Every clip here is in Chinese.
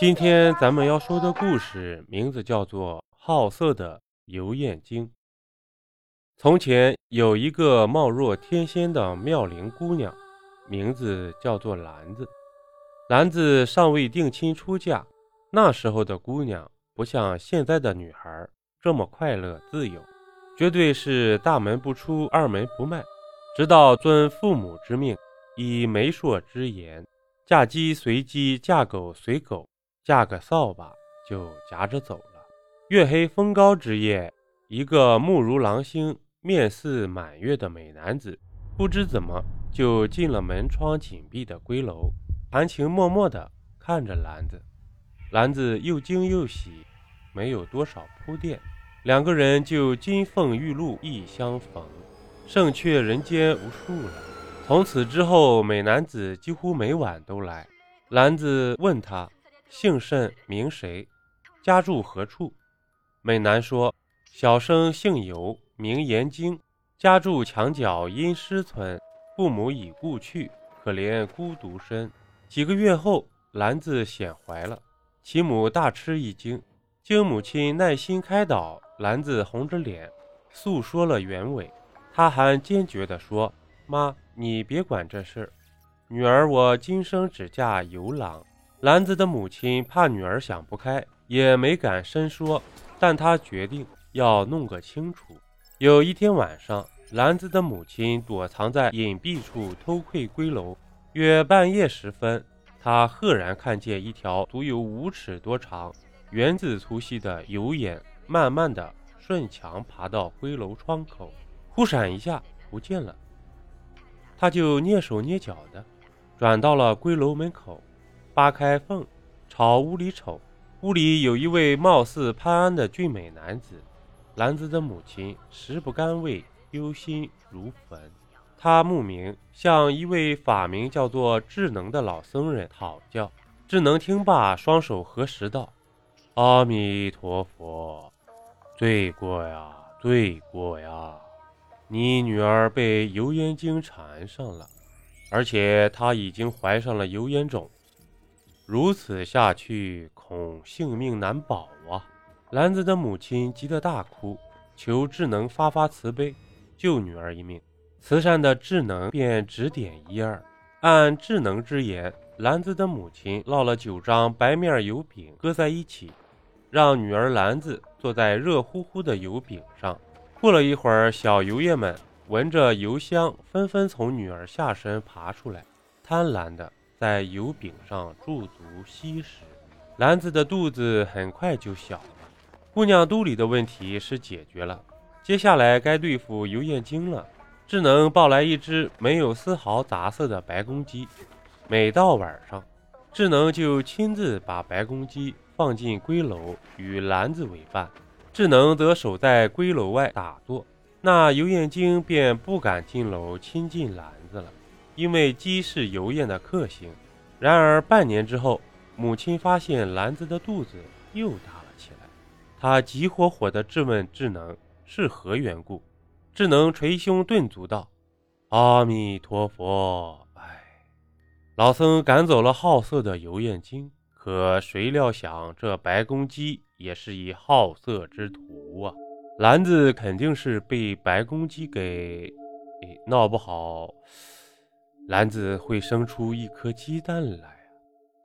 今天咱们要说的故事名字叫做《好色的游燕精》。从前有一个貌若天仙的妙龄姑娘，名字叫做兰子。兰子尚未定亲出嫁，那时候的姑娘不像现在的女孩这么快乐自由，绝对是大门不出二门不迈，直到遵父母之命，以媒妁之言。嫁鸡随鸡，嫁狗随狗，架个扫把就夹着走了。月黑风高之夜，一个目如狼星、面似满月的美男子，不知怎么就进了门窗紧闭的闺楼，含情脉脉地看着兰子。兰子又惊又喜，没有多少铺垫，两个人就金凤玉露一相逢，胜却人间无数了。从此之后，美男子几乎每晚都来。兰子问他姓甚名谁，家住何处。美男说：“小生姓尤，名延京，家住墙角阴湿村，父母已故去，可怜孤独身。”几个月后，兰子显怀了，其母大吃一惊。经母亲耐心开导，兰子红着脸诉说了原委。他还坚决地说：“妈。”你别管这事儿，女儿，我今生只嫁游郎。兰子的母亲怕女儿想不开，也没敢深说，但她决定要弄个清楚。有一天晚上，兰子的母亲躲藏在隐蔽处偷窥闺楼，约半夜时分，她赫然看见一条足有五尺多长、圆子粗细的油眼，慢慢的顺墙爬到闺楼窗口，忽闪一下不见了。他就蹑手蹑脚的转到了闺楼门口，扒开缝朝屋里瞅。屋里有一位貌似潘安的俊美男子。兰子的母亲食不甘味，忧心如焚。他慕名向一位法名叫做智能的老僧人讨教。智能听罢，双手合十道：“阿弥陀佛，罪过呀，罪过呀。”你女儿被油烟精缠上了，而且她已经怀上了油烟种，如此下去恐性命难保啊！兰子的母亲急得大哭，求智能发发慈悲，救女儿一命。慈善的智能便指点一二，按智能之言，兰子的母亲烙了九张白面油饼，搁在一起，让女儿兰子坐在热乎乎的油饼上。过了一会儿，小油液们闻着油香，纷纷从女儿下身爬出来，贪婪的在油饼上驻足吸食。兰子的肚子很快就小了，姑娘肚里的问题是解决了，接下来该对付油燕精了。智能抱来一只没有丝毫杂色的白公鸡，每到晚上，智能就亲自把白公鸡放进闺楼，与兰子为伴。智能则守在闺楼外打坐，那油燕精便不敢进楼亲近兰子了，因为鸡是油燕的克星。然而半年之后，母亲发现兰子的肚子又大了起来，她急火火地质问智能是何缘故。智能捶胸顿足道：“阿弥陀佛，哎，老僧赶走了好色的油燕精。”可谁料想，这白公鸡也是一好色之徒啊！兰子肯定是被白公鸡给……闹不好，篮子会生出一颗鸡蛋来啊！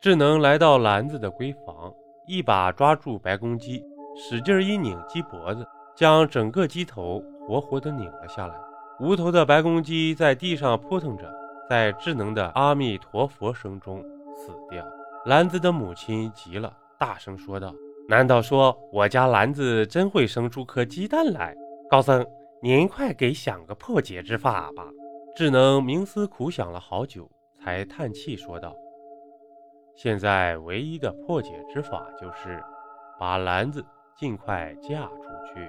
智能来到篮子的闺房，一把抓住白公鸡，使劲一拧鸡脖子，将整个鸡头活活的拧了下来。无头的白公鸡在地上扑腾着，在智能的阿弥陀佛声中死掉。兰子的母亲急了，大声说道：“难道说我家兰子真会生出颗鸡蛋来？高僧，您快给想个破解之法吧！”智能冥思苦想了好久，才叹气说道：“现在唯一的破解之法就是，把兰子尽快嫁出去，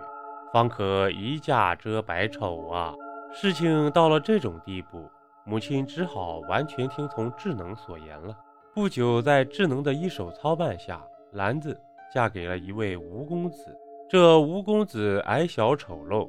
方可一嫁遮百丑啊！”事情到了这种地步，母亲只好完全听从智能所言了。不久，在智能的一手操办下，兰子嫁给了一位吴公子。这吴公子矮小丑陋，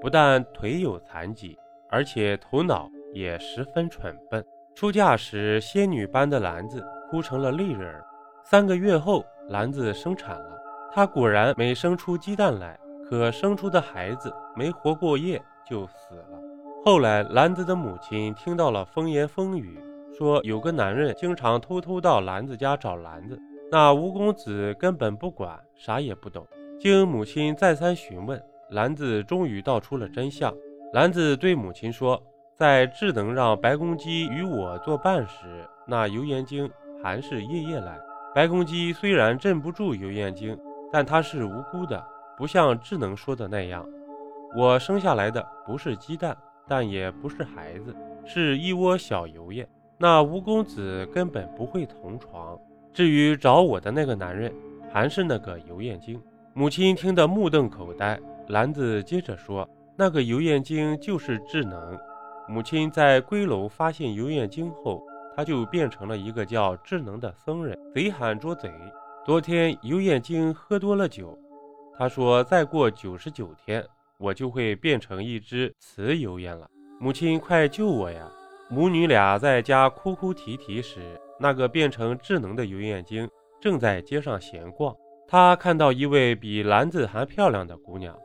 不但腿有残疾，而且头脑也十分蠢笨。出嫁时，仙女般的兰子哭成了泪人儿，三个月后，篮子生产了，她果然没生出鸡蛋来。可生出的孩子没活过夜就死了。后来，兰子的母亲听到了风言风语，说有个男人经常偷偷到兰子家找兰子。那吴公子根本不管，啥也不懂。经母亲再三询问，兰子终于道出了真相。兰子对母亲说：“在智能让白公鸡与我作伴时，那油盐精还是夜夜来。白公鸡虽然镇不住油盐精，但它是无辜的。”不像智能说的那样，我生下来的不是鸡蛋，但也不是孩子，是一窝小油燕。那吴公子根本不会同床。至于找我的那个男人，还是那个油燕精。母亲听得目瞪口呆。兰子接着说：“那个油燕精就是智能。母亲在归楼发现油燕精后，他就变成了一个叫智能的僧人，贼喊捉贼。昨天油燕精喝多了酒。”他说：“再过九十九天，我就会变成一只雌油燕了。母亲，快救我呀！”母女俩在家哭哭啼啼时，那个变成智能的油燕精正在街上闲逛。他看到一位比兰子还漂亮的姑娘，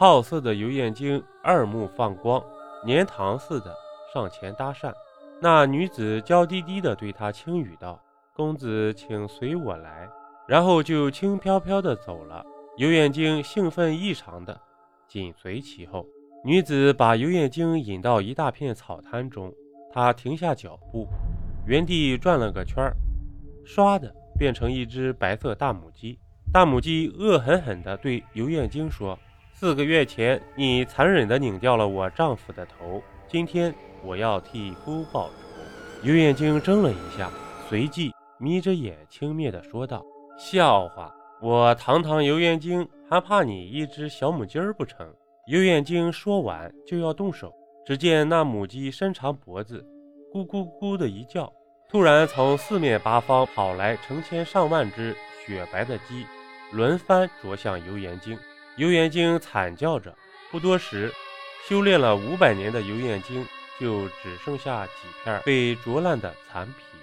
好色的油燕精二目放光，粘糖似的上前搭讪。那女子娇滴滴地对他轻语道：“公子，请随我来。”然后就轻飘飘地走了。游眼睛兴奋异常的紧随其后，女子把游眼睛引到一大片草滩中，她停下脚步，原地转了个圈儿，唰的变成一只白色大母鸡。大母鸡恶狠狠地对游眼睛说：“四个月前，你残忍地拧掉了我丈夫的头，今天我要替夫报仇。”游眼睛睁了一下，随即眯着眼轻蔑地说道：“笑话。”我堂堂游园精，还怕你一只小母鸡儿不成？游园精说完就要动手，只见那母鸡伸长脖子，咕咕咕的一叫，突然从四面八方跑来成千上万只雪白的鸡，轮番啄向游园精。游园精惨叫着，不多时，修炼了五百年的游园精就只剩下几片被啄烂的残皮。